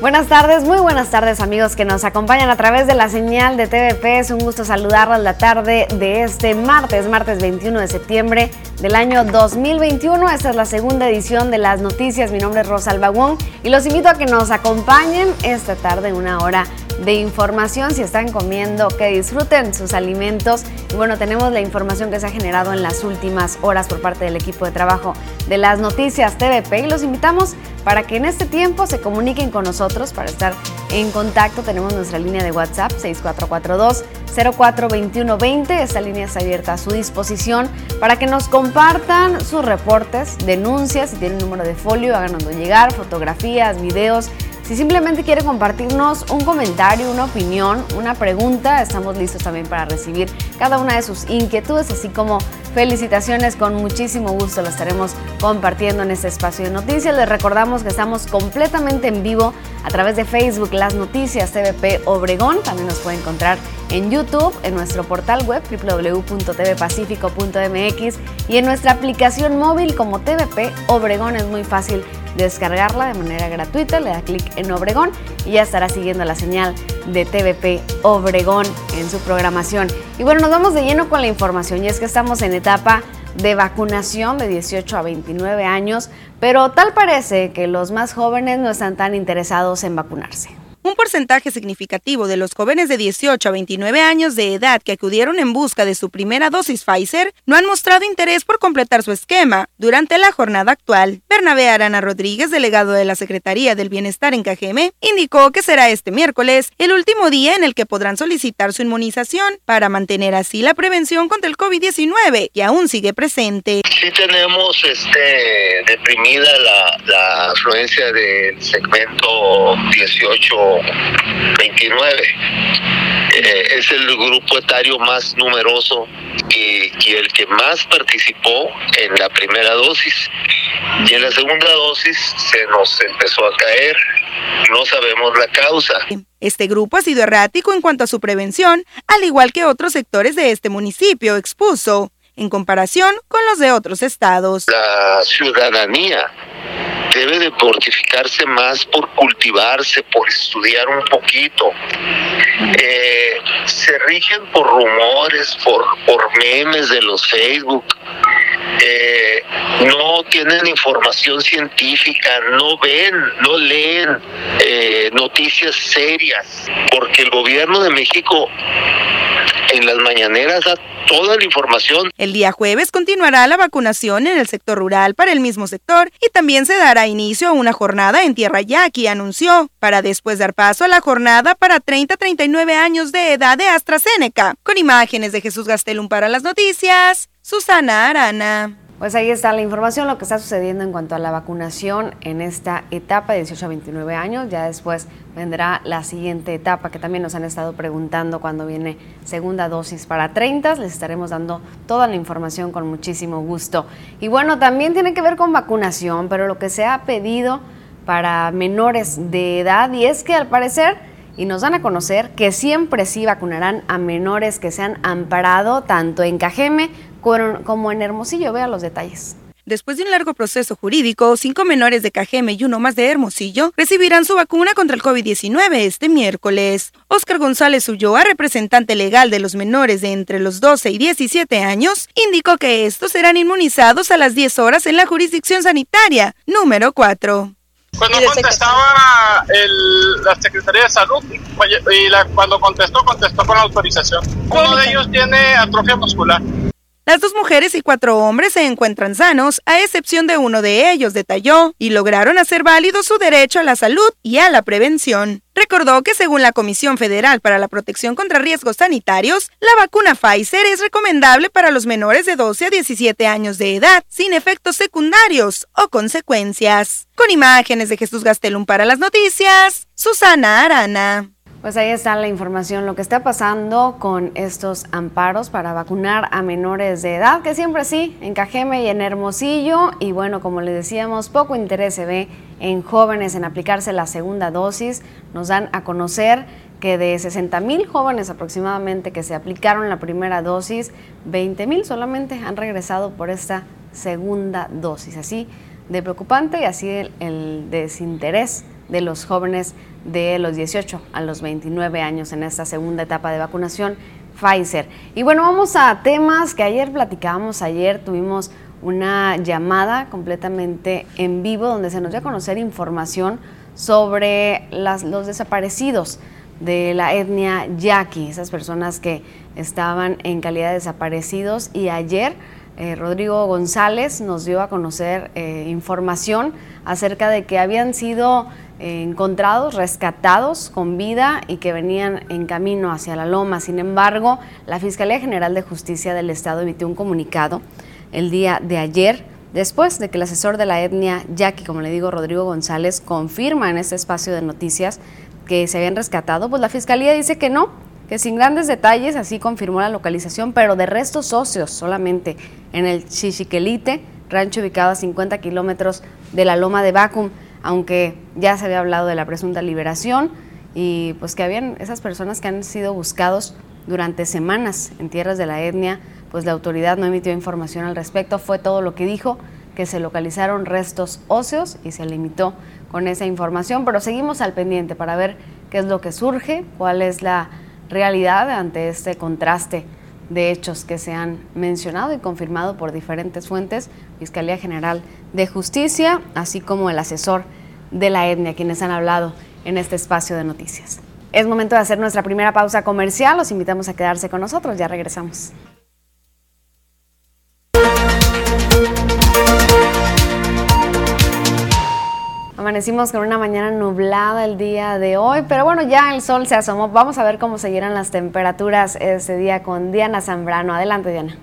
Buenas tardes, muy buenas tardes amigos que nos acompañan a través de la señal de TVP. Es un gusto saludarlos la tarde de este martes, martes 21 de septiembre del año 2021. Esta es la segunda edición de las noticias. Mi nombre es Rosalba Wong y los invito a que nos acompañen esta tarde una hora de información. Si están comiendo, que disfruten sus alimentos. Y bueno, tenemos la información que se ha generado en las últimas horas por parte del equipo de trabajo de las noticias TVP y los invitamos para que en este tiempo se comuniquen con nosotros para estar en contacto. Tenemos nuestra línea de WhatsApp 6442 042120. Esta línea está abierta a su disposición para que nos compartan sus reportes, denuncias, si tienen un número de folio, háganoslo llegar, fotografías, videos si simplemente quiere compartirnos un comentario, una opinión, una pregunta, estamos listos también para recibir cada una de sus inquietudes, así como felicitaciones. Con muchísimo gusto lo estaremos compartiendo en este espacio de noticias. Les recordamos que estamos completamente en vivo a través de Facebook, las noticias TVP Obregón. También nos puede encontrar en YouTube, en nuestro portal web www.tvpacifico.mx y en nuestra aplicación móvil como TVP Obregón. Es muy fácil descargarla de manera gratuita, le da clic en Obregón y ya estará siguiendo la señal de TVP Obregón en su programación. Y bueno, nos vamos de lleno con la información y es que estamos en etapa de vacunación de 18 a 29 años, pero tal parece que los más jóvenes no están tan interesados en vacunarse. Un porcentaje significativo de los jóvenes de 18 a 29 años de edad que acudieron en busca de su primera dosis Pfizer no han mostrado interés por completar su esquema durante la jornada actual. Bernabé Arana Rodríguez, delegado de la Secretaría del Bienestar en Cajeme, indicó que será este miércoles el último día en el que podrán solicitar su inmunización para mantener así la prevención contra el COVID-19 que aún sigue presente. Sí tenemos este, deprimida la, la afluencia del segmento 18 29. Eh, es el grupo etario más numeroso y, y, el que más participó en la primera dosis. Y en la segunda dosis se nos empezó a caer. No sabemos la causa. Este grupo ha sido errático en cuanto a su prevención, al igual que otros sectores de este municipio, expuso, en comparación con los de otros estados. La ciudadanía debe de fortificarse más por cultivarse, por estudiar un poquito. Eh, se rigen por rumores, por, por memes de los Facebook. Eh, no tienen información científica, no ven, no leen eh, noticias serias, porque el gobierno de México en las mañaneras da toda la información. El día jueves continuará la vacunación en el sector rural para el mismo sector y también se dará inicio a una jornada en Tierra Yaqui, anunció, para después dar paso a la jornada para 30-39 años de edad de AstraZeneca. Con imágenes de Jesús Gastelum para las noticias, Susana Arana. Pues ahí está la información, lo que está sucediendo en cuanto a la vacunación en esta etapa de 18 a 29 años. Ya después vendrá la siguiente etapa que también nos han estado preguntando cuando viene segunda dosis para 30. Les estaremos dando toda la información con muchísimo gusto. Y bueno, también tiene que ver con vacunación, pero lo que se ha pedido para menores de edad y es que al parecer y nos dan a conocer que siempre sí vacunarán a menores que se han amparado tanto en Cajeme como en Hermosillo. Vea los detalles. Después de un largo proceso jurídico, cinco menores de Cajeme y uno más de Hermosillo recibirán su vacuna contra el COVID-19 este miércoles. Oscar González Ulloa, representante legal de los menores de entre los 12 y 17 años, indicó que estos serán inmunizados a las 10 horas en la jurisdicción sanitaria número 4. Pues no contestaba el, la Secretaría de Salud y la, cuando contestó, contestó con autorización. Uno de ellos tiene atrofia muscular. Las dos mujeres y cuatro hombres se encuentran sanos, a excepción de uno de ellos, detalló, y lograron hacer válido su derecho a la salud y a la prevención. Recordó que según la Comisión Federal para la Protección contra Riesgos Sanitarios, la vacuna Pfizer es recomendable para los menores de 12 a 17 años de edad, sin efectos secundarios o consecuencias. Con imágenes de Jesús Gastelum para las noticias, Susana Arana. Pues ahí está la información, lo que está pasando con estos amparos para vacunar a menores de edad, que siempre sí, en Cajeme y en Hermosillo. Y bueno, como les decíamos, poco interés se ve en jóvenes en aplicarse la segunda dosis. Nos dan a conocer que de 60 mil jóvenes aproximadamente que se aplicaron la primera dosis, 20 mil solamente han regresado por esta segunda dosis. Así de preocupante y así el, desinterés de los jóvenes de los 18 a los 29 años en esta segunda etapa de vacunación Pfizer. Y bueno, vamos a temas que ayer platicábamos, ayer tuvimos una llamada completamente en vivo donde se nos dio a conocer información sobre los desaparecidos de la etnia yaqui, esas personas que estaban en calidad de desaparecidos y ayer eh, Rodrigo González nos dio a conocer eh, información acerca de que habían sido encontrados, rescatados con vida y que venían en camino hacia la loma. Sin embargo, la Fiscalía General de Justicia del Estado emitió un comunicado el día de ayer después de que el asesor de la etnia yaqui, como le digo, Rodrigo González, confirma en este espacio de noticias que se habían rescatado, pues la fiscalía dice que no, que sin grandes detalles así confirmó la localización, pero de restos socios solamente en el Chichiquelite, rancho ubicado a 50 kilómetros de la loma de Bacum, aunque ya se había hablado de la presunta liberación y pues que habían esas personas que han sido buscados durante semanas en tierras de la etnia, pues la autoridad no emitió información al respecto, fue todo lo que dijo, que se localizaron restos óseos y se limitó con esa información, pero seguimos al pendiente para ver qué es lo que surge, cuál es la realidad ante este contraste de hechos que se han mencionado y confirmado por diferentes fuentes, Fiscalía General de Justicia, así como el asesor de la etnia, quienes han hablado en este espacio de noticias. Es momento de hacer nuestra primera pausa comercial, los invitamos a quedarse con nosotros, ya regresamos. Amanecimos con una mañana nublada el día de hoy, pero bueno, ya el sol se asomó. Vamos a ver cómo seguirán las temperaturas ese día con Diana Zambrano. Adelante, Diana.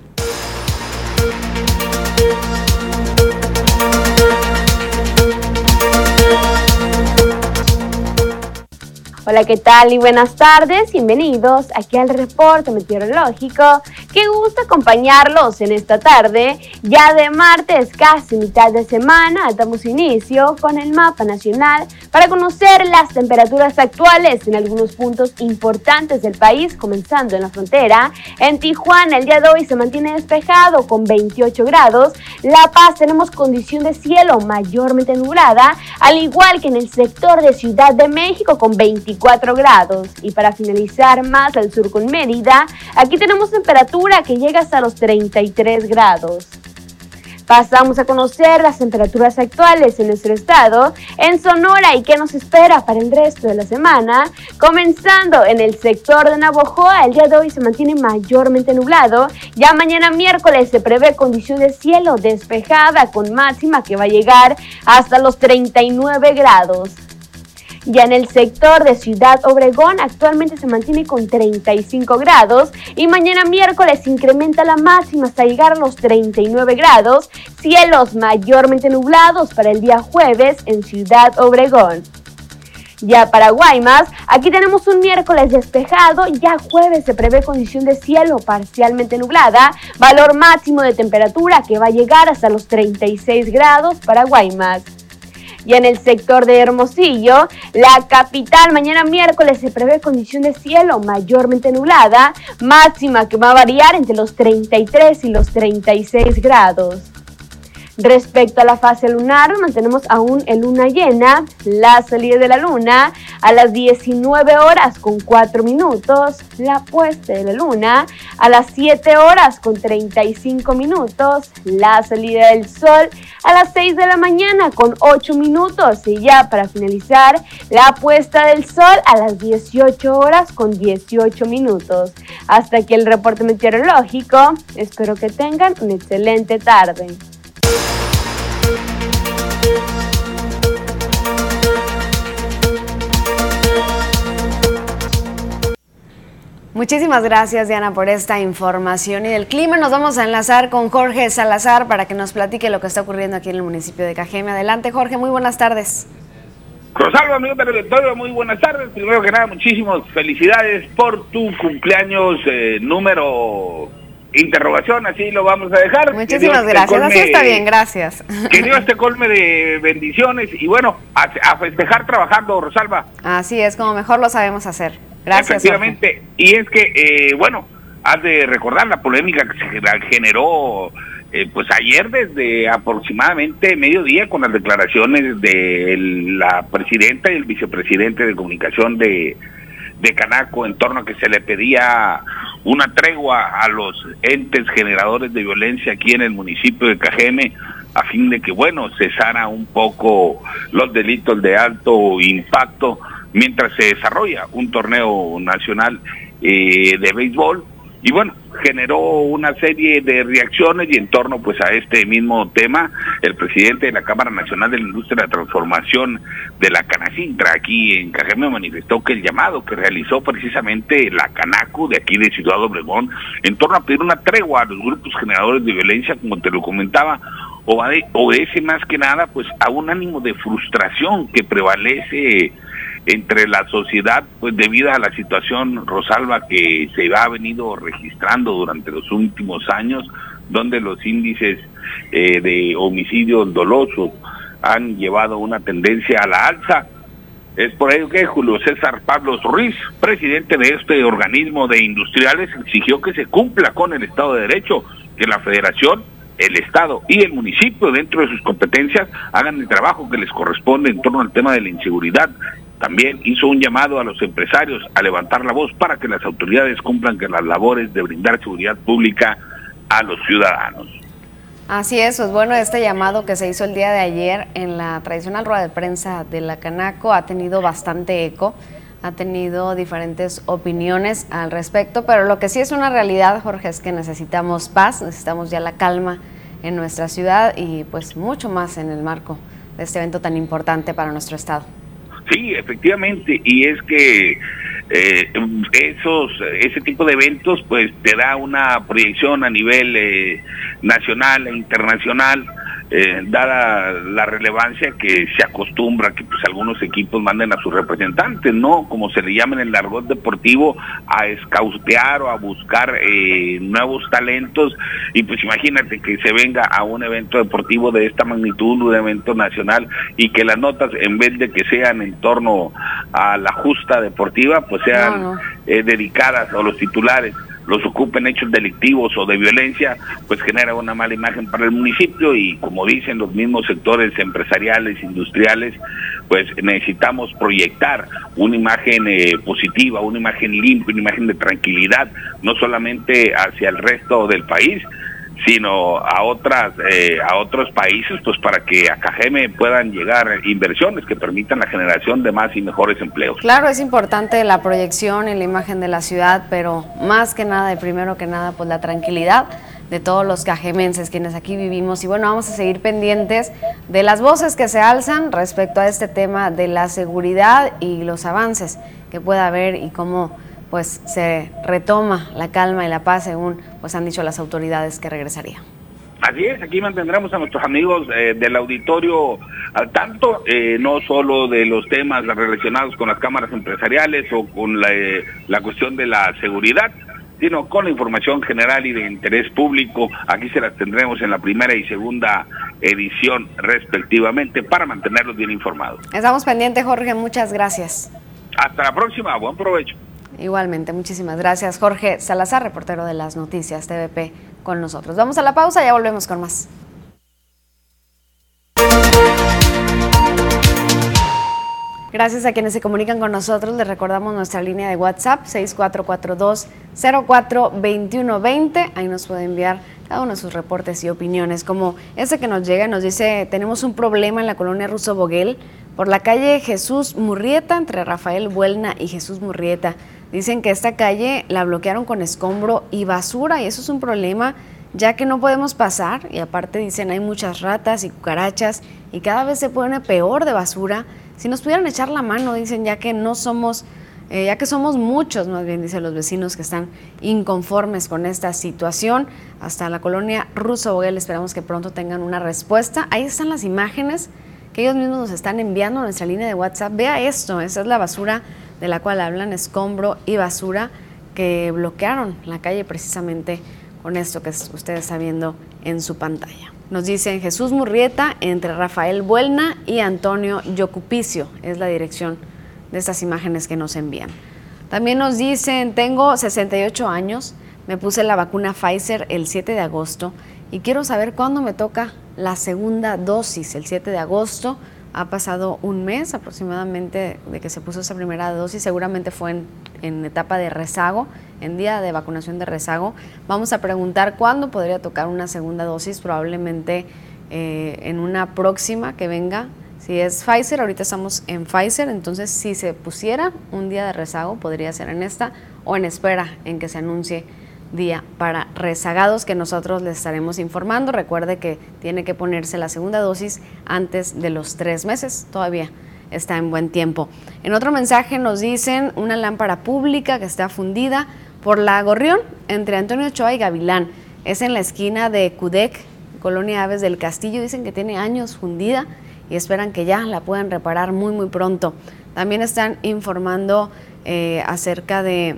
Hola, ¿qué tal? Y buenas tardes. Bienvenidos aquí al reporte meteorológico. Qué gusto acompañarlos en esta tarde. Ya de martes, casi mitad de semana, damos inicio con el mapa nacional para conocer las temperaturas actuales en algunos puntos importantes del país, comenzando en la frontera. En Tijuana, el día de hoy se mantiene despejado con 28 grados. La Paz tenemos condición de cielo mayormente nublada, al igual que en el sector de Ciudad de México con 24 grados. Y para finalizar más al sur con Mérida, aquí tenemos temperatura que llega hasta los 33 grados. Pasamos a conocer las temperaturas actuales en nuestro estado, en Sonora y qué nos espera para el resto de la semana. Comenzando en el sector de Navojoa, el día de hoy se mantiene mayormente nublado. Ya mañana miércoles se prevé condición de cielo despejada con máxima que va a llegar hasta los 39 grados. Ya en el sector de Ciudad Obregón actualmente se mantiene con 35 grados y mañana miércoles incrementa la máxima hasta llegar a los 39 grados, cielos mayormente nublados para el día jueves en Ciudad Obregón. Ya para Guaymas, aquí tenemos un miércoles despejado, ya jueves se prevé condición de cielo parcialmente nublada, valor máximo de temperatura que va a llegar hasta los 36 grados para Guaymas. Y en el sector de Hermosillo, la capital, mañana miércoles se prevé condición de cielo mayormente nublada, máxima que va a variar entre los 33 y los 36 grados. Respecto a la fase lunar, mantenemos aún en luna llena, la salida de la luna a las 19 horas con 4 minutos, la puesta de la luna a las 7 horas con 35 minutos, la salida del sol a las 6 de la mañana con 8 minutos y ya para finalizar, la puesta del sol a las 18 horas con 18 minutos. Hasta aquí el reporte meteorológico, espero que tengan una excelente tarde. Muchísimas gracias Diana por esta información y del clima. Nos vamos a enlazar con Jorge Salazar para que nos platique lo que está ocurriendo aquí en el municipio de Cajeme. Adelante Jorge, muy buenas tardes. Rosalba, amigos del auditorio, muy buenas tardes. Primero que nada, muchísimas felicidades por tu cumpleaños eh, número interrogación, así lo vamos a dejar. Muchísimas gracias, así está bien, gracias. Que Dios te colme de bendiciones y bueno, a, a festejar trabajando, Rosalba. Así es, como mejor lo sabemos hacer. Gracias. Efectivamente, y es que, eh, bueno, has de recordar la polémica que se generó eh, pues ayer desde aproximadamente mediodía con las declaraciones de la presidenta y el vicepresidente de comunicación de, de Canaco en torno a que se le pedía una tregua a los entes generadores de violencia aquí en el municipio de Cajeme a fin de que, bueno, cesara un poco los delitos de alto impacto mientras se desarrolla un torneo nacional eh, de béisbol. Y bueno, generó una serie de reacciones y en torno pues a este mismo tema, el presidente de la Cámara Nacional de la Industria de la Transformación de la Canacintra aquí en Cajeme manifestó que el llamado que realizó precisamente la Canaco de aquí de Ciudad Obregón en torno a pedir una tregua a los grupos generadores de violencia, como te lo comentaba, obedece más que nada pues a un ánimo de frustración que prevalece entre la sociedad, pues debido a la situación Rosalba que se ha venido registrando durante los últimos años, donde los índices eh, de homicidios dolosos han llevado una tendencia a la alza. Es por ello que Julio César Pablo Ruiz, presidente de este organismo de industriales, exigió que se cumpla con el Estado de Derecho, que la Federación, el Estado y el municipio, dentro de sus competencias, hagan el trabajo que les corresponde en torno al tema de la inseguridad también hizo un llamado a los empresarios a levantar la voz para que las autoridades cumplan con las labores de brindar seguridad pública a los ciudadanos. Así es, pues bueno, este llamado que se hizo el día de ayer en la tradicional rueda de prensa de la Canaco ha tenido bastante eco, ha tenido diferentes opiniones al respecto, pero lo que sí es una realidad, Jorge, es que necesitamos paz, necesitamos ya la calma en nuestra ciudad y pues mucho más en el marco de este evento tan importante para nuestro estado. Sí, efectivamente, y es que eh, esos ese tipo de eventos pues te da una proyección a nivel eh, nacional e internacional eh, dada la relevancia que se acostumbra que pues algunos equipos manden a sus representantes, ¿no? Como se le llama en el argot deportivo, a escautear o a buscar eh, nuevos talentos. Y pues imagínate que se venga a un evento deportivo de esta magnitud, un evento nacional y que las notas en vez de que sean en torno a la justa deportiva, pues sean eh, dedicadas a los titulares los ocupen hechos delictivos o de violencia, pues genera una mala imagen para el municipio y como dicen los mismos sectores empresariales, industriales, pues necesitamos proyectar una imagen eh, positiva, una imagen limpia, una imagen de tranquilidad, no solamente hacia el resto del país, sino a otras eh, a otros países pues para que a Cajeme puedan llegar inversiones que permitan la generación de más y mejores empleos. Claro, es importante la proyección y la imagen de la ciudad, pero más que nada, y primero que nada, pues la tranquilidad de todos los cajemenses quienes aquí vivimos y bueno, vamos a seguir pendientes de las voces que se alzan respecto a este tema de la seguridad y los avances que pueda haber y cómo pues se retoma la calma y la paz según pues han dicho las autoridades que regresaría. Así es, aquí mantendremos a nuestros amigos eh, del auditorio al tanto, eh, no solo de los temas relacionados con las cámaras empresariales o con la, eh, la cuestión de la seguridad, sino con la información general y de interés público. Aquí se las tendremos en la primera y segunda edición respectivamente para mantenerlos bien informados. Estamos pendientes, Jorge, muchas gracias. Hasta la próxima, buen provecho. Igualmente, muchísimas gracias. Jorge Salazar, reportero de las noticias TVP, con nosotros. Vamos a la pausa, ya volvemos con más. Gracias a quienes se comunican con nosotros. Les recordamos nuestra línea de WhatsApp 6442-042120. Ahí nos puede enviar cada uno de sus reportes y opiniones, como ese que nos llega nos dice, tenemos un problema en la colonia Ruso Boguel por la calle Jesús Murrieta, entre Rafael Buelna y Jesús Murrieta. Dicen que esta calle la bloquearon con escombro y basura y eso es un problema ya que no podemos pasar y aparte dicen hay muchas ratas y cucarachas y cada vez se pone peor de basura. Si nos pudieran echar la mano, dicen ya que no somos, eh, ya que somos muchos, más bien dicen los vecinos que están inconformes con esta situación. Hasta la colonia Ruso Boguel esperamos que pronto tengan una respuesta. Ahí están las imágenes que ellos mismos nos están enviando a nuestra línea de WhatsApp. Vea esto, esa es la basura de la cual hablan, escombro y basura, que bloquearon la calle precisamente con esto que usted está viendo en su pantalla. Nos dicen Jesús Murrieta entre Rafael Buelna y Antonio Yocupicio, es la dirección de estas imágenes que nos envían. También nos dicen, tengo 68 años, me puse la vacuna Pfizer el 7 de agosto y quiero saber cuándo me toca la segunda dosis, el 7 de agosto. Ha pasado un mes aproximadamente de que se puso esa primera dosis, seguramente fue en, etapa de rezago, en día de vacunación de rezago. Vamos a preguntar cuándo podría tocar una segunda dosis, probablemente eh, en una próxima que venga. Si es Pfizer, ahorita estamos en Pfizer, entonces si se pusiera un día de rezago, podría ser en esta o en espera en que se anuncie día para rezagados que nosotros les estaremos informando. Recuerde que tiene que ponerse la segunda dosis antes de los tres meses, todavía está en buen tiempo. En otro mensaje nos dicen una lámpara pública que está fundida por la Gorrión entre Antonio Ochoa y Gavilán. Es en la esquina de Cudec, Colonia Aves del Castillo. Dicen que tiene años fundida y esperan que ya la puedan reparar muy, muy pronto. También están informando eh, acerca de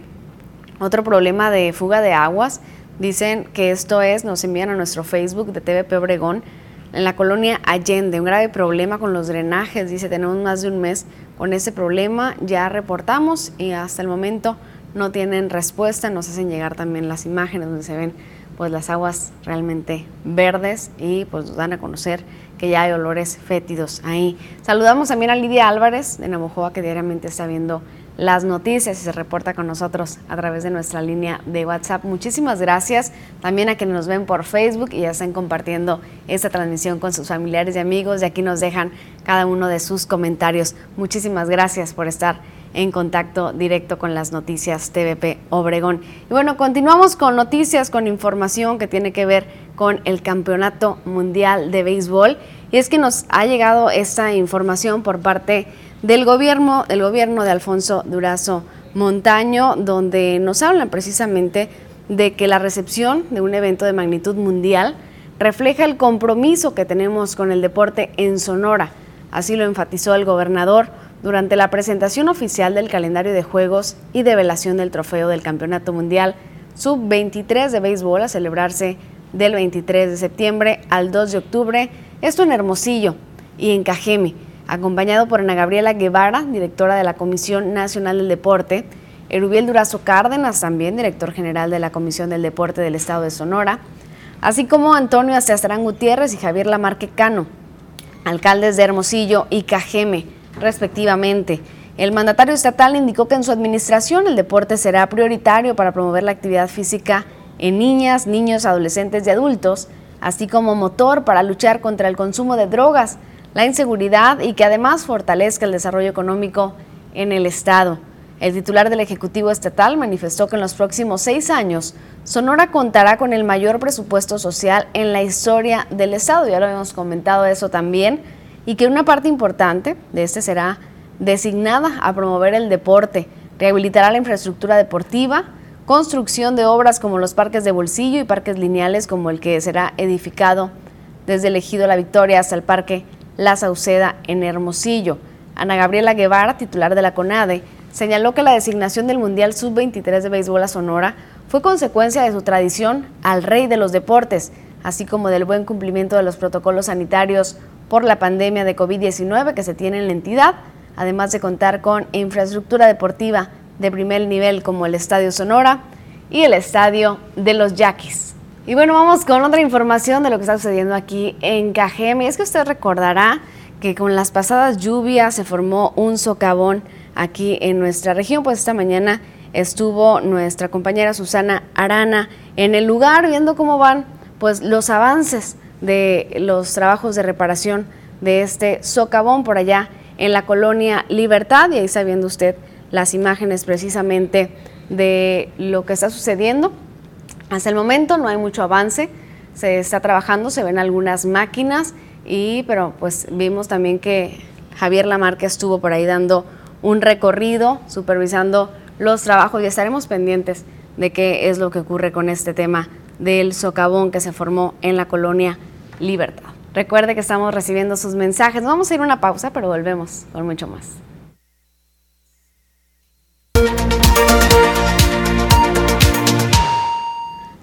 otro problema de fuga de aguas, dicen que esto es, nos envían a nuestro Facebook de TVP Obregón, en la colonia Allende, un grave problema con los drenajes, dice, tenemos más de un mes con ese problema, ya reportamos y hasta el momento no tienen respuesta, nos hacen llegar también las imágenes donde se ven pues las aguas realmente verdes y pues nos dan a conocer que ya hay olores fétidos ahí. Saludamos también a Lidia Álvarez de Navojoa que diariamente está viendo las noticias y se reporta con nosotros a través de nuestra línea de WhatsApp. Muchísimas gracias también a quienes nos ven por Facebook y ya están compartiendo esta transmisión con sus familiares y amigos y aquí nos dejan cada uno de sus comentarios. Muchísimas gracias por estar en contacto directo con las noticias TVP Obregón. Y bueno, continuamos con noticias, con información que tiene que ver con el Campeonato Mundial de Béisbol. Y es que nos ha llegado esta información por parte del gobierno, del gobierno de Alfonso Durazo Montaño, donde nos hablan precisamente de que la recepción de un evento de magnitud mundial refleja el compromiso que tenemos con el deporte en Sonora. Así lo enfatizó el gobernador durante la presentación oficial del calendario de juegos y develación del trofeo del Campeonato Mundial Sub-23 de béisbol a celebrarse del 23 de septiembre al 2 de octubre, esto en Hermosillo y en Cajeme acompañado por Ana Gabriela Guevara, directora de la Comisión Nacional del Deporte, Erubiel Durazo Cárdenas, también director general de la Comisión del Deporte del Estado de Sonora, así como Antonio Asteastrán Gutiérrez y Javier Lamarque Cano, alcaldes de Hermosillo y Cajeme, respectivamente. El mandatario estatal indicó que en su administración el deporte será prioritario para promover la actividad física en niñas, niños, adolescentes y adultos, así como motor para luchar contra el consumo de drogas, la inseguridad y que además fortalezca el desarrollo económico en el Estado. El titular del Ejecutivo Estatal manifestó que en los próximos seis años Sonora contará con el mayor presupuesto social en la historia del Estado, ya lo hemos comentado eso también, y que una parte importante de este será designada a promover el deporte, rehabilitará la infraestructura deportiva, construcción de obras como los parques de bolsillo y parques lineales como el que será edificado desde el Ejido La Victoria hasta el Parque la Sauceda en Hermosillo. Ana Gabriela Guevara, titular de la CONADE, señaló que la designación del Mundial Sub-23 de Béisbol a Sonora fue consecuencia de su tradición al rey de los deportes, así como del buen cumplimiento de los protocolos sanitarios por la pandemia de COVID-19 que se tiene en la entidad, además de contar con infraestructura deportiva de primer nivel como el Estadio Sonora y el Estadio de los Yaquis. Y bueno, vamos con otra información de lo que está sucediendo aquí en Cajeme. Es que usted recordará que con las pasadas lluvias se formó un socavón aquí en nuestra región, pues esta mañana estuvo nuestra compañera Susana Arana en el lugar viendo cómo van pues los avances de los trabajos de reparación de este socavón por allá en la colonia Libertad. Y ahí está viendo usted las imágenes precisamente de lo que está sucediendo hasta el momento no hay mucho avance, se está trabajando, se ven algunas máquinas, y, pero pues vimos también que Javier Lamarque estuvo por ahí dando un recorrido, supervisando los trabajos y estaremos pendientes de qué es lo que ocurre con este tema del socavón que se formó en la colonia Libertad. Recuerde que estamos recibiendo sus mensajes. Vamos a ir a una pausa, pero volvemos con mucho más.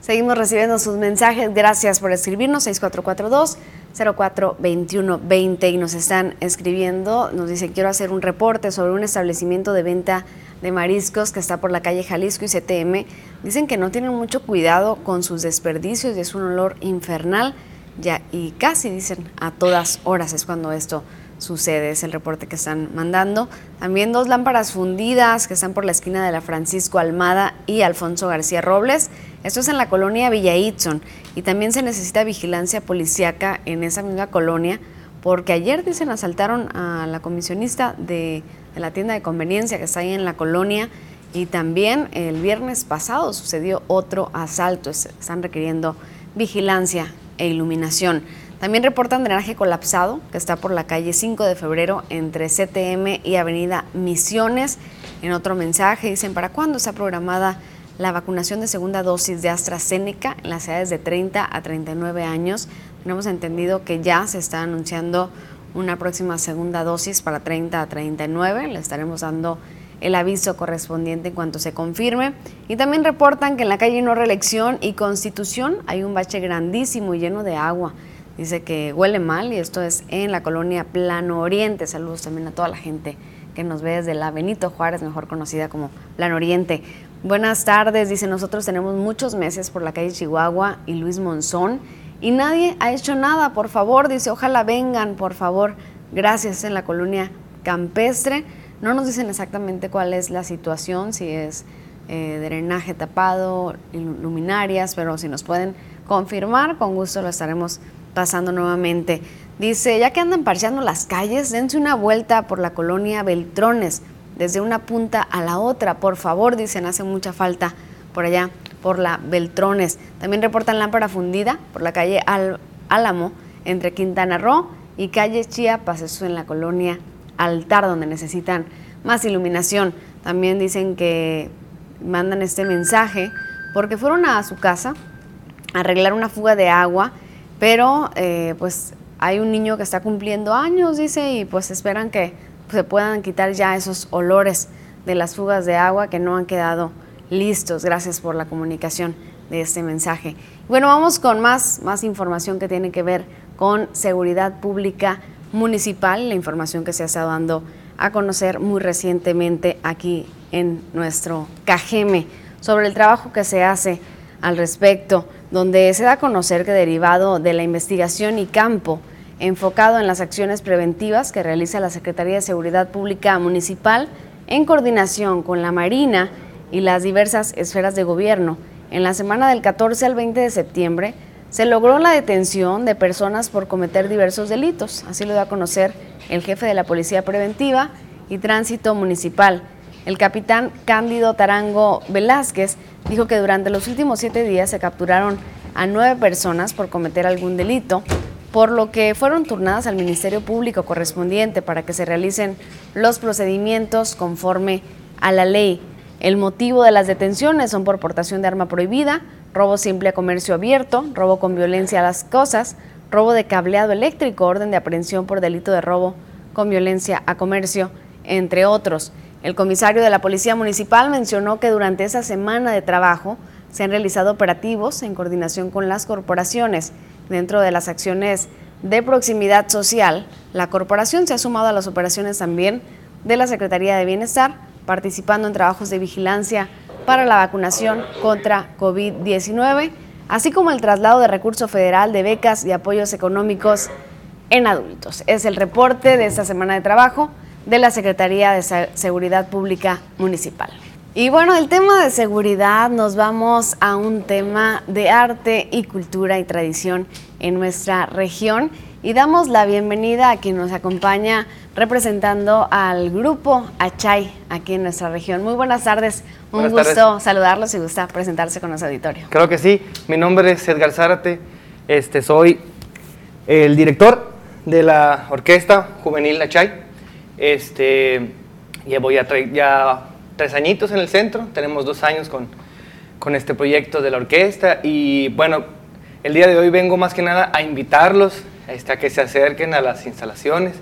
Seguimos recibiendo sus mensajes. Gracias por escribirnos 6442 042120 y nos están escribiendo. Nos dice, quiero hacer un reporte sobre un establecimiento de venta de mariscos que está por la calle Jalisco y CTM. Dicen que no tienen mucho cuidado con sus desperdicios y es un olor infernal. Ya, y casi dicen a todas horas es cuando esto sucede, es el reporte que están mandando. También dos lámparas fundidas que están por la esquina de la Francisco Almada y Alfonso García Robles. Esto es en la colonia Villa Itzon y también se necesita vigilancia policíaca en esa misma colonia porque ayer dicen asaltaron a la comisionista de, de la tienda de conveniencia que está ahí en la colonia y también el viernes pasado sucedió otro asalto. Están requiriendo vigilancia e iluminación. También reportan drenaje colapsado que está por la calle 5 de febrero entre CTM y Avenida Misiones. En otro mensaje dicen, ¿para cuándo está programada la vacunación de segunda dosis de AstraZeneca en las edades de 30 a 39 años? Tenemos entendido que ya se está anunciando una próxima segunda dosis para 30 a 39. Le estaremos dando el aviso correspondiente en cuanto se confirme. Y también reportan que en la calle No Reelección y Constitución hay un bache grandísimo lleno de agua. Dice que huele mal y esto es en la colonia Plano Oriente. Saludos también a toda la gente que nos ve desde la Benito Juárez, mejor conocida como Plano Oriente. Buenas tardes, dice, nosotros tenemos muchos meses por la calle Chihuahua y Luis Monzón y nadie ha hecho nada, por favor, dice, ojalá vengan, por favor. Gracias en la colonia campestre. No nos dicen exactamente cuál es la situación, si es eh, drenaje tapado, luminarias, pero si nos pueden confirmar, con gusto lo estaremos pasando nuevamente. Dice, ya que andan parcheando las calles, dense una vuelta por la colonia Beltrones, desde una punta a la otra, por favor, dicen, hace mucha falta por allá, por la Beltrones. También reportan lámpara fundida por la calle Álamo, entre Quintana Roo y calle Chiapas, eso en la colonia altar donde necesitan más iluminación. También dicen que mandan este mensaje porque fueron a su casa a arreglar una fuga de agua, pero eh, pues hay un niño que está cumpliendo años, dice, y pues esperan que se puedan quitar ya esos olores de las fugas de agua que no han quedado listos. Gracias por la comunicación de este mensaje. Bueno, vamos con más, más información que tiene que ver con seguridad pública municipal, la información que se ha estado dando a conocer muy recientemente aquí en nuestro Cajeme sobre el trabajo que se hace al respecto, donde se da a conocer que derivado de la investigación y campo enfocado en las acciones preventivas que realiza la Secretaría de Seguridad Pública Municipal en coordinación con la Marina y las diversas esferas de gobierno, en la semana del 14 al 20 de septiembre se logró la detención de personas por cometer diversos delitos. Así lo da a conocer el jefe de la Policía Preventiva y Tránsito Municipal. El capitán Cándido Tarango Velázquez dijo que durante los últimos siete días se capturaron a nueve personas por cometer algún delito, por lo que fueron turnadas al Ministerio Público correspondiente para que se realicen los procedimientos conforme a la ley. El motivo de las detenciones son por portación de arma prohibida, robo simple a comercio abierto, robo con violencia a las cosas, robo de cableado eléctrico, orden de aprehensión por delito de robo con violencia a comercio, entre otros. El comisario de la Policía Municipal mencionó que durante esa semana de trabajo se han realizado operativos en coordinación con las corporaciones. Dentro de las acciones de proximidad social, la corporación se ha sumado a las operaciones también de la Secretaría de Bienestar, participando en trabajos de vigilancia para la vacunación contra COVID-19, así como el traslado de recurso federal de becas y apoyos económicos en adultos. Es el reporte de esta semana de trabajo de la Secretaría de Seguridad Pública Municipal. Y bueno, el tema de seguridad nos vamos a un tema de arte y cultura y tradición en nuestra región y damos la bienvenida a quien nos acompaña representando al grupo Achay aquí en nuestra región. Muy buenas tardes, un gusto saludarlos y gusta presentarse con nuestro auditorio. Creo que sí, mi nombre es Edgar Zárate, este, soy el director de la Orquesta Juvenil Achay. Este, llevo ya, ya tres añitos en el centro, tenemos dos años con, con este proyecto de la orquesta y bueno, el día de hoy vengo más que nada a invitarlos este, a que se acerquen a las instalaciones,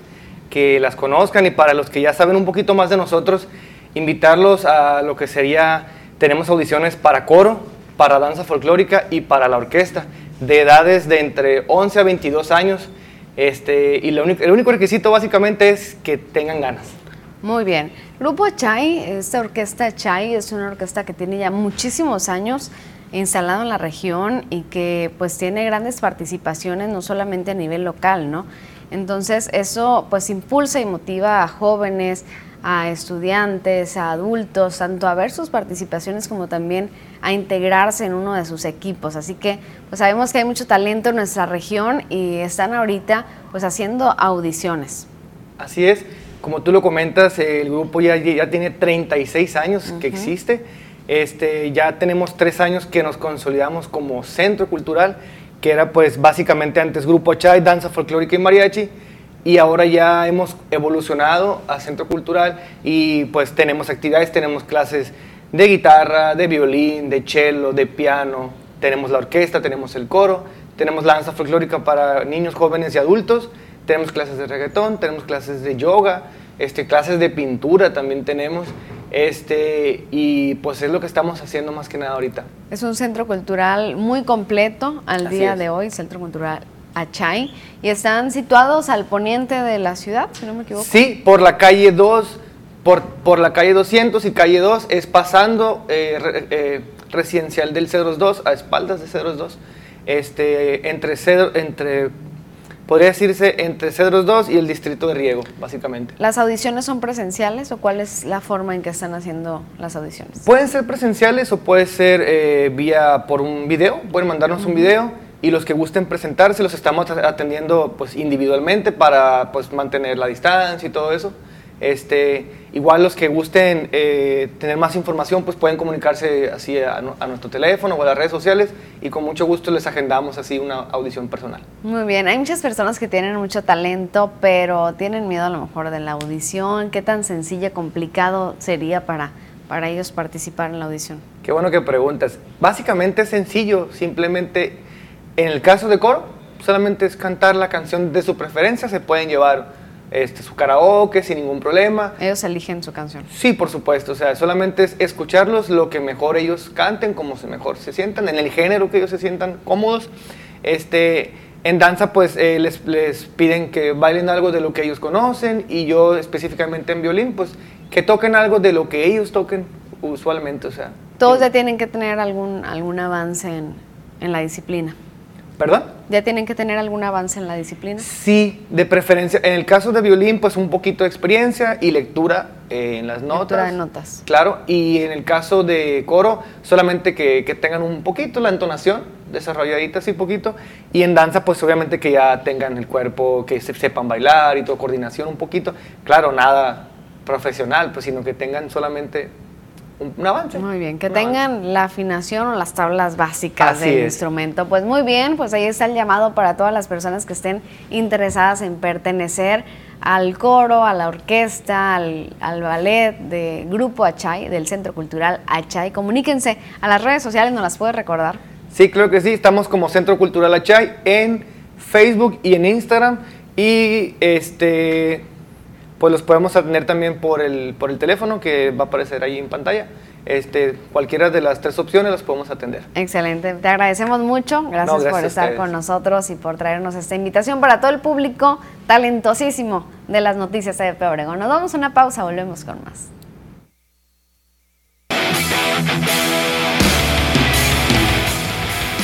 que las conozcan y para los que ya saben un poquito más de nosotros, invitarlos a lo que sería, tenemos audiciones para coro, para danza folclórica y para la orquesta, de edades de entre 11 a 22 años. Este, y lo único, el único requisito básicamente es que tengan ganas. Muy bien. Grupo Chai, esta orquesta Chai es una orquesta que tiene ya muchísimos años instalado en la región y que pues tiene grandes participaciones no solamente a nivel local, ¿no? Entonces eso pues impulsa y motiva a jóvenes, a estudiantes, a adultos, tanto a ver sus participaciones como también a integrarse en uno de sus equipos. Así que pues sabemos que hay mucho talento en nuestra región y están ahorita pues haciendo audiciones. Así es, como tú lo comentas, el grupo ya, ya tiene 36 años que existe. Este, ya tenemos tres años que nos consolidamos como centro cultural, que era pues básicamente antes Grupo Chai, Danza Folclórica y Mariachi, y ahora ya hemos evolucionado a centro cultural y pues tenemos actividades, tenemos clases de guitarra, de violín, de cello, de piano, tenemos la orquesta, tenemos el coro, tenemos la danza folclórica para niños, jóvenes y adultos, tenemos clases de reggaetón, tenemos clases de yoga, este, clases de pintura también tenemos. Este, y pues es lo que estamos haciendo más que nada ahorita. Es un centro cultural muy completo al día de hoy, Centro Cultural Achay, y están situados al poniente de la ciudad, si no me equivoco. Sí, por la calle 2, por, por la calle 200 y calle 2, es pasando eh, eh, residencial del Cedros 2, a espaldas de Cedros 2, este, entre, Cedro, entre podría decirse entre Cedros 2 y el distrito de Riego, básicamente. ¿Las audiciones son presenciales o cuál es la forma en que están haciendo las audiciones? Pueden ser presenciales o puede ser eh, vía por un video, pueden mandarnos un video y los que gusten presentarse los estamos atendiendo pues individualmente para pues mantener la distancia y todo eso. Este, igual los que gusten eh, tener más información, pues pueden comunicarse así a, nuestro teléfono o a las redes sociales y con mucho gusto les agendamos así una audición personal. Muy bien, hay muchas personas que tienen mucho talento, pero tienen miedo a lo mejor de la audición. ¿Qué tan sencilla, complicado sería para, para ellos participar en la audición? Qué bueno que preguntas. Básicamente es sencillo, simplemente en el caso de coro, solamente es cantar la canción de su preferencia, se pueden llevar este, su karaoke sin ningún problema. Ellos eligen su canción. Sí, por supuesto. O sea, solamente es escucharlos lo que mejor ellos canten, como se mejor se sientan, en el género que ellos se sientan cómodos. Este, en danza, pues eh, les, les, piden que bailen algo de lo que ellos conocen y yo específicamente en violín, pues que toquen algo de lo que ellos toquen usualmente. O sea, Todos ya tienen que tener algún, algún avance en, en la disciplina. ¿Perdón? ¿Ya tienen que tener algún avance en la disciplina? Sí, de preferencia. En el caso de violín, pues un poquito de experiencia y lectura eh, en las notas. Lectura de notas. Claro, y en el caso de coro, solamente que, tengan un poquito la entonación desarrolladita así poquito. Y en danza, pues obviamente que ya tengan el cuerpo, que se sepan bailar y todo, coordinación un poquito. Claro, nada profesional, pues sino que tengan solamente un, avance. Muy bien, que tengan la afinación o las tablas básicas del instrumento. Pues muy bien, pues ahí está el llamado para todas las personas que estén interesadas en pertenecer al coro, a la orquesta, al, ballet de Grupo Achay, del Centro Cultural Achay. Comuníquense a las redes sociales, ¿nos las puede recordar? Sí, creo que sí, estamos como Centro Cultural Achay en Facebook y en Instagram y este pues los podemos atender también por el, por el teléfono que va a aparecer ahí en pantalla. Este, cualquiera de las tres opciones las podemos atender. Excelente, te agradecemos mucho, gracias, por estar con nosotros y por traernos esta invitación para todo el público talentosísimo de las noticias de Obregón. Nos damos una pausa, volvemos con más.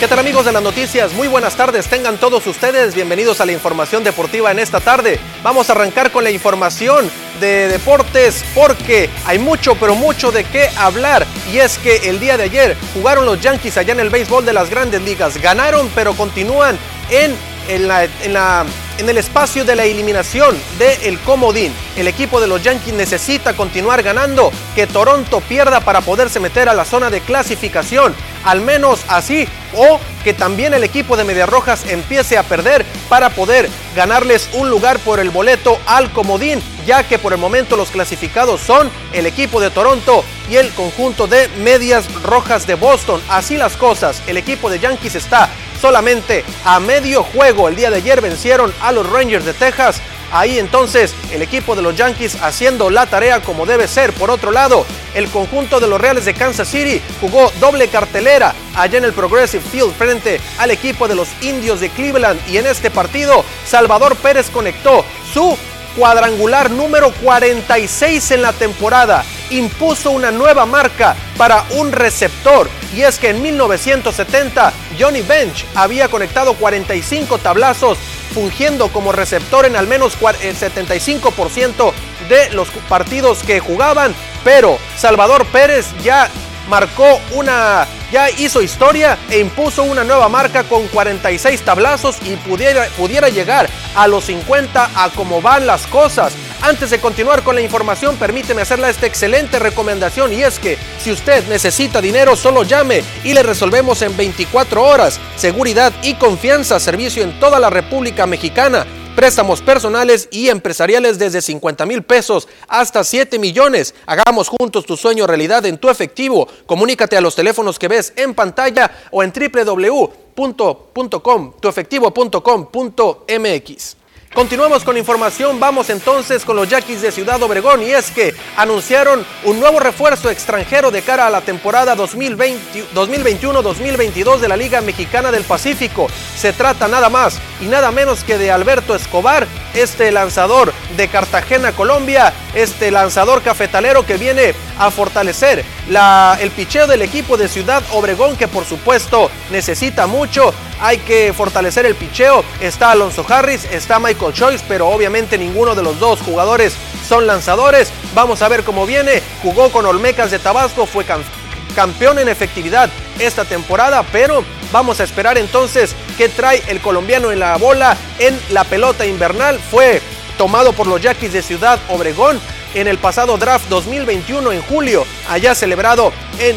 ¿Qué tal amigos de las noticias? Muy buenas tardes, tengan todos ustedes bienvenidos a la información deportiva en esta tarde. Vamos a arrancar con la información de deportes porque hay mucho, pero mucho de qué hablar. Y es que el día de ayer jugaron los Yankees allá en el béisbol de las grandes ligas. Ganaron, pero continúan en, en, la, en la en el espacio de la eliminación del comodín. El equipo de los Yankees necesita continuar ganando, que Toronto pierda para poderse meter a la zona de clasificación, al menos así, o que también el equipo de Medias Rojas empiece a perder para poder ganarles un lugar por el boleto al comodín, ya que por el momento los clasificados son el equipo de Toronto y el conjunto de Medias Rojas de Boston. Así las cosas, el equipo de Yankees está solamente a medio juego. El día de ayer vencieron a los Rangers de Texas Ahí entonces el equipo de los Yankees haciendo la tarea como debe ser. Por otro lado, el conjunto de los Reales de Kansas City jugó doble cartelera allá en el Progressive Field frente al equipo de los Indios de Cleveland y en este partido Salvador Pérez conectó su cuadrangular número 46 en la temporada. Impuso una nueva marca para un receptor y es que en 1970 Johnny Bench había conectado 45 tablazos fungiendo como receptor en al menos el 75% de los partidos que jugaban, pero Salvador Pérez ya marcó una, ya hizo historia e impuso una nueva marca con 46 tablazos y pudiera, pudiera llegar a los 50 a cómo van las cosas. Antes de continuar con la información, permíteme hacerle esta excelente recomendación y es que si usted necesita dinero, solo llame y le resolvemos en 24 horas. Seguridad y confianza, servicio en toda la República Mexicana. Préstamos personales y empresariales desde 50 mil pesos hasta 7 millones. Hagamos juntos tu sueño realidad en tu efectivo. Comunícate a los teléfonos que ves en pantalla o en www.com, tuefectivo.com.mx. Continuamos con información, vamos entonces con los Yaquis de Ciudad Obregón y es que anunciaron un nuevo refuerzo extranjero de cara a la temporada 2021-2022 de la Liga Mexicana del Pacífico. Se trata nada más y nada menos que de Alberto Escobar, este lanzador de Cartagena, Colombia, este lanzador cafetalero que viene a fortalecer el picheo del equipo de Ciudad Obregón que por supuesto necesita mucho hay que fortalecer el picheo. Está Alonso Harris, está Michael Choice, pero obviamente ninguno de los dos jugadores son lanzadores. Vamos a ver cómo viene. Jugó con Olmecas de Tabasco, fue campeón en efectividad esta temporada, pero vamos a esperar entonces qué trae el colombiano en la bola en la pelota invernal. Fue tomado por los Yaquis de Ciudad Obregón en el pasado draft 2021 en julio, allá celebrado en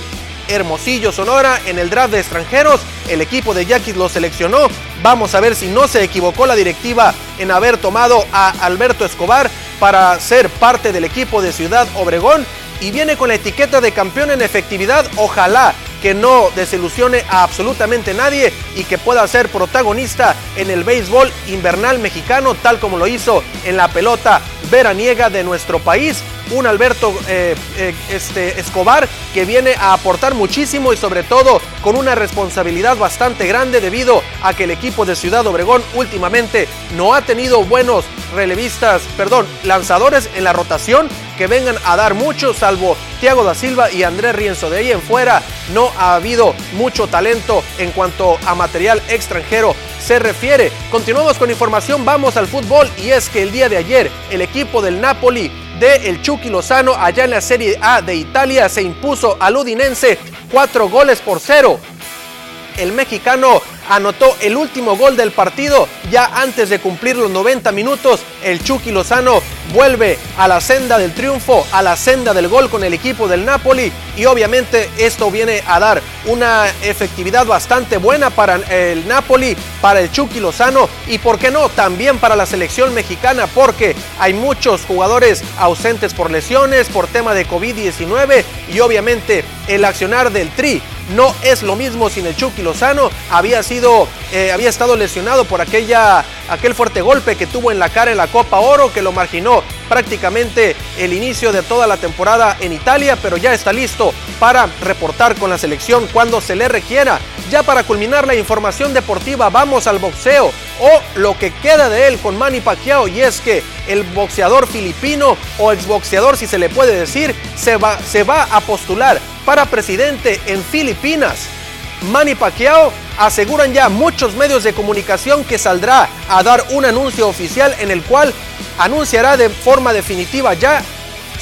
Hermosillo, Sonora, en el draft de extranjeros. El equipo de Yaquis lo seleccionó. Vamos a ver si no se equivocó la directiva en haber tomado a Alberto Escobar para ser parte del equipo de Ciudad Obregón. Y viene con la etiqueta de campeón en efectividad. Ojalá que no desilusione a absolutamente nadie y que pueda ser protagonista en el béisbol invernal mexicano, tal como lo hizo en la pelota veraniega de nuestro país un Alberto eh, eh, este, Escobar que viene a aportar muchísimo y sobre todo con una responsabilidad bastante grande debido a que el equipo de Ciudad Obregón últimamente no ha tenido buenos relevistas, perdón, lanzadores en la rotación que vengan a dar mucho, salvo Thiago da Silva y Andrés Rienzo. De ahí en fuera no ha habido mucho talento en cuanto a material extranjero se refiere. Continuamos con información, vamos al fútbol y es que el día de ayer el equipo del Napoli de el Chucky Lozano allá en la Serie A de Italia se impuso al Udinense cuatro goles por cero. El mexicano anotó el último gol del partido ya antes de cumplir los 90 minutos. El Chucky Lozano vuelve a la senda del triunfo, a la senda del gol con el equipo del Napoli y obviamente esto viene a dar una efectividad bastante buena para el Napoli, para el Chucky Lozano y por qué no también para la selección mexicana porque hay muchos jugadores ausentes por lesiones, por tema de COVID-19 y obviamente el accionar del Tri no es lo mismo sin el Chucky Lozano. Había sido, eh, había estado lesionado por aquella, aquel fuerte golpe que tuvo en la cara en la Copa Oro que lo marginó prácticamente el inicio de toda la temporada en Italia, pero ya está listo para reportar con la selección cuando se le requiera. Ya para culminar la información deportiva, vamos al boxeo o lo que queda de él con Manny Pacquiao y es que el boxeador filipino o exboxeador si se le puede decir se va, se va a postular para presidente en Filipinas. Manny Pacquiao aseguran ya muchos medios de comunicación que saldrá a dar un anuncio oficial en el cual anunciará de forma definitiva ya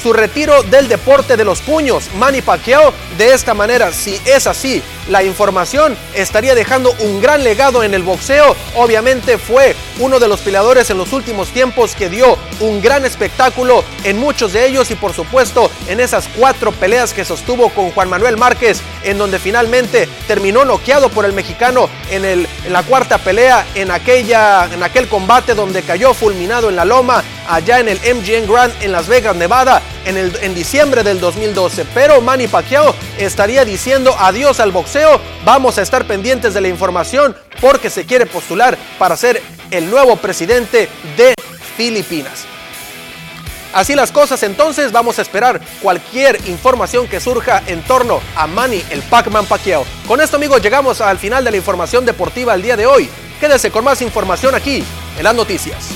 su retiro del deporte de los puños. Manny Pacquiao de esta manera, si es así, la información estaría dejando un gran legado en el boxeo. Obviamente fue uno de los peleadores en los últimos tiempos que dio un gran espectáculo en muchos de ellos y por supuesto en esas cuatro peleas que sostuvo con Juan Manuel Márquez, en donde finalmente terminó noqueado por el mexicano en, en la cuarta pelea, en, aquella, en aquel combate donde cayó fulminado en la loma, allá en el MGM Grand en Las Vegas, Nevada, en, el, en diciembre del 2012. Pero Manny Pacquiao estaría diciendo adiós al boxeo. Vamos a estar pendientes de la información porque se quiere postular para ser el nuevo presidente de Filipinas. Así las cosas, entonces vamos a esperar cualquier información que surja en torno a Manny el Pac-Man Pacquiao. Con esto, amigos, llegamos al final de la información deportiva el día de hoy. Quédese con más información aquí en las noticias.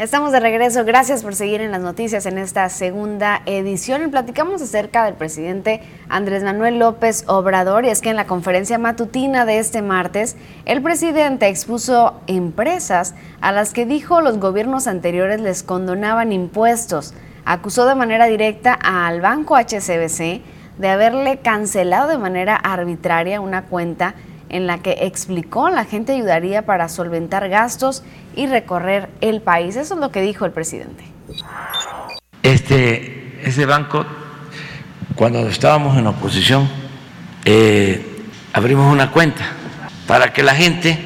Estamos de regreso. Gracias por seguir en las noticias en esta segunda edición. Platicamos acerca del presidente Andrés Manuel López Obrador. Y es que en la conferencia matutina de este martes, el presidente expuso empresas a las que dijo los gobiernos anteriores les condonaban impuestos. Acusó de manera directa al banco HCBC de haberle cancelado de manera arbitraria una cuenta en la que explicó la gente ayudaría para solventar gastos y recorrer el país. Eso es lo que dijo el presidente. Este, banco, cuando estábamos en oposición, eh, abrimos una cuenta para que la gente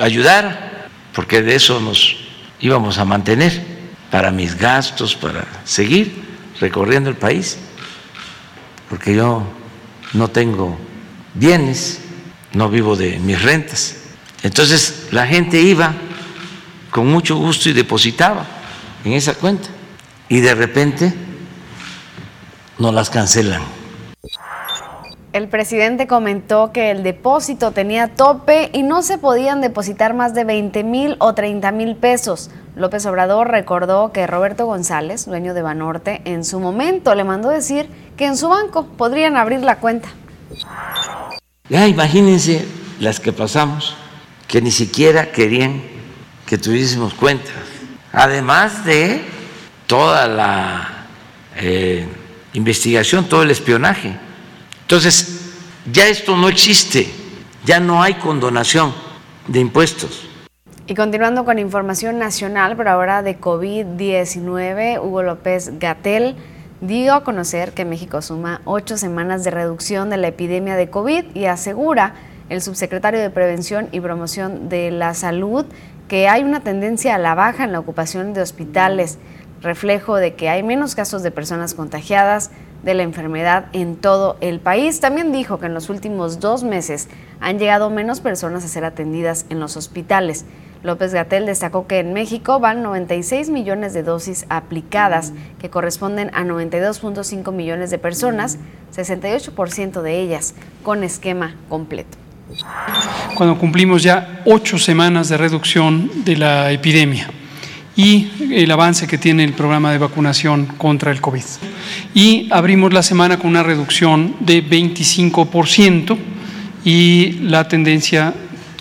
ayudara, porque de eso nos íbamos a mantener, para mis gastos, para seguir recorriendo el país, porque yo no tengo bienes no vivo de mis rentas. Entonces la gente iba con mucho gusto y depositaba en esa cuenta y de repente no las cancelan. El presidente comentó que el depósito tenía tope y no se podían depositar más de 20 mil o 30 mil pesos. López Obrador recordó que Roberto González, dueño de Banorte, en su momento le mandó decir que en su banco podrían abrir la cuenta. Ya imagínense las que pasamos, que ni siquiera querían que tuviésemos cuenta, además de toda la eh, investigación, todo el espionaje. Entonces, ya esto no existe, ya no hay condonación de impuestos. Y continuando con información nacional, pero ahora de COVID-19, Hugo López Gatel dio a conocer que México suma ocho semanas de reducción de la epidemia de COVID y asegura el subsecretario de Prevención y Promoción de la Salud que hay una tendencia a la baja en la ocupación de hospitales, reflejo de que hay menos casos de personas contagiadas de la enfermedad en todo el país. También dijo que en los últimos dos meses han llegado menos personas a ser atendidas en los hospitales. López Gatel destacó que en México van 96 millones de dosis aplicadas, que corresponden a 92.5 millones de personas, 68% de ellas con esquema completo. Cuando cumplimos ya ocho semanas de reducción de la epidemia y el avance que tiene el programa de vacunación contra el COVID. Y abrimos la semana con una reducción de 25% y la tendencia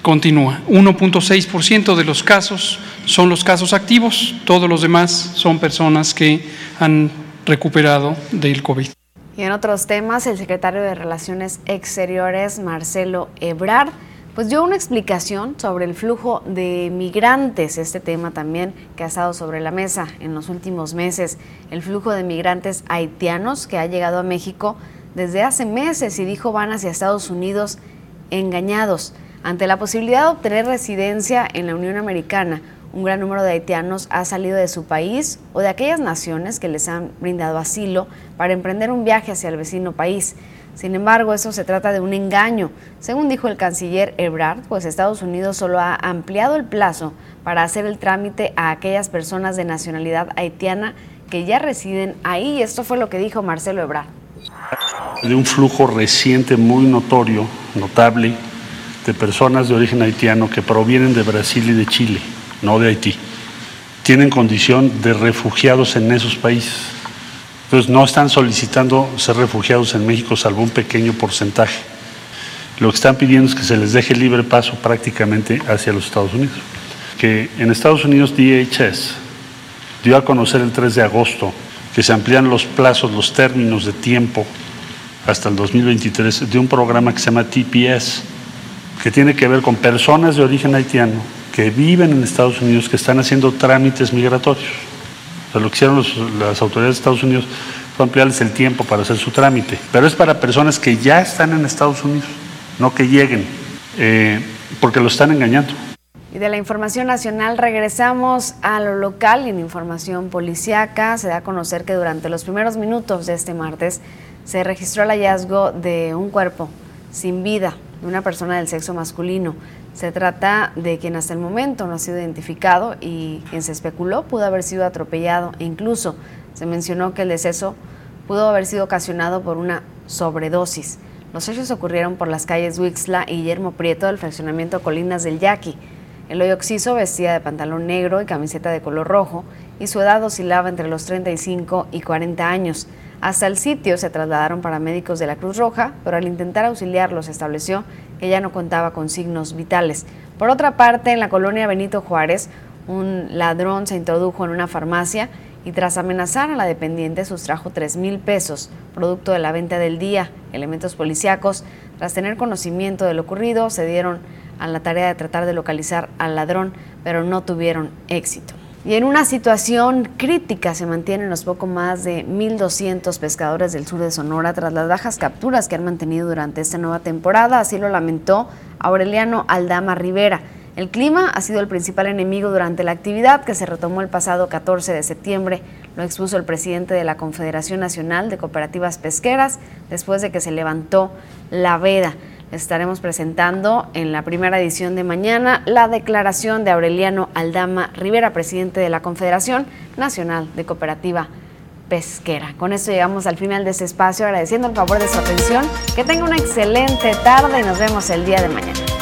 continúa. 1.6% de los casos son los casos activos, todos los demás son personas que han recuperado del COVID. Y en otros temas, el secretario de Relaciones Exteriores, Marcelo Ebrard, pues dio una explicación sobre el flujo de migrantes, este tema también que ha estado sobre la mesa en los últimos meses, el flujo de migrantes haitianos que ha llegado a México desde hace meses y dijo van hacia Estados Unidos engañados. Ante la posibilidad de obtener residencia en la Unión Americana, un gran número de haitianos ha salido de su país o de aquellas naciones que les han brindado asilo para emprender un viaje hacia el vecino país. Sin embargo, eso se trata de un engaño. Según dijo el canciller Ebrard, pues Estados Unidos solo ha ampliado el plazo para hacer el trámite a aquellas personas de nacionalidad haitiana que ya residen ahí. Esto fue lo que dijo Marcelo Ebrard. De un flujo reciente muy notorio, notable, de personas de origen haitiano que provienen de Brasil y de Chile, no de Haití. Tienen condición de refugiados en esos países. Entonces no están solicitando ser refugiados en México salvo un pequeño porcentaje. Lo que están pidiendo es que se les deje libre paso prácticamente hacia los Estados Unidos. Que en Estados Unidos DHS dio a conocer el 3 de agosto que se amplían los plazos, los términos de tiempo hasta el 2023 de un programa que se llama TPS, que tiene que ver con personas de origen haitiano que viven en Estados Unidos, que están haciendo trámites migratorios. lo que hicieron las autoridades de Estados Unidos fue ampliarles el tiempo para hacer su trámite, pero es para personas que ya están en Estados Unidos, no que lleguen, eh, porque lo están engañando. Y de la información nacional regresamos a lo local y en información policiaca se da a conocer que durante los primeros minutos de este martes se registró el hallazgo de un cuerpo sin vida de una persona del sexo masculino. Se trata de quien hasta el momento no ha sido identificado y quien se especuló pudo haber sido atropellado e incluso se mencionó que el deceso pudo haber sido ocasionado por una sobredosis. Los hechos ocurrieron por las calles Wixla y Guillermo Prieto del fraccionamiento Colinas del Yaqui. El hoyo Oxiso vestía de pantalón negro y camiseta de color rojo y su edad oscilaba entre los 35 y 40 años. Hasta el sitio se trasladaron paramédicos de la Cruz Roja, pero al intentar auxiliarlos se estableció que ya no contaba con signos vitales. Por otra parte, en la colonia Benito Juárez, un ladrón se introdujo en una farmacia y tras amenazar a la dependiente sustrajo 3 mil pesos, producto de la venta del día. Elementos policíacos, tras tener conocimiento de lo ocurrido, se dieron a la tarea de tratar de localizar al ladrón, pero no tuvieron éxito. Y en una situación crítica se mantienen los poco más de 1.200 pescadores del sur de Sonora tras las bajas capturas que han mantenido durante esta nueva temporada, así lo lamentó Aureliano Aldama Rivera. El clima ha sido el principal enemigo durante la actividad que se retomó el pasado 14 de septiembre, lo expuso el presidente de la Confederación Nacional de Cooperativas Pesqueras después de que se levantó la veda estaremos presentando en la primera edición de mañana la declaración de Aureliano Aldama Rivera, presidente de la Confederación Nacional de Cooperativa Pesquera. Con esto llegamos al final de este espacio, agradeciendo el favor de su atención. Que tenga una excelente tarde y nos vemos el día de mañana.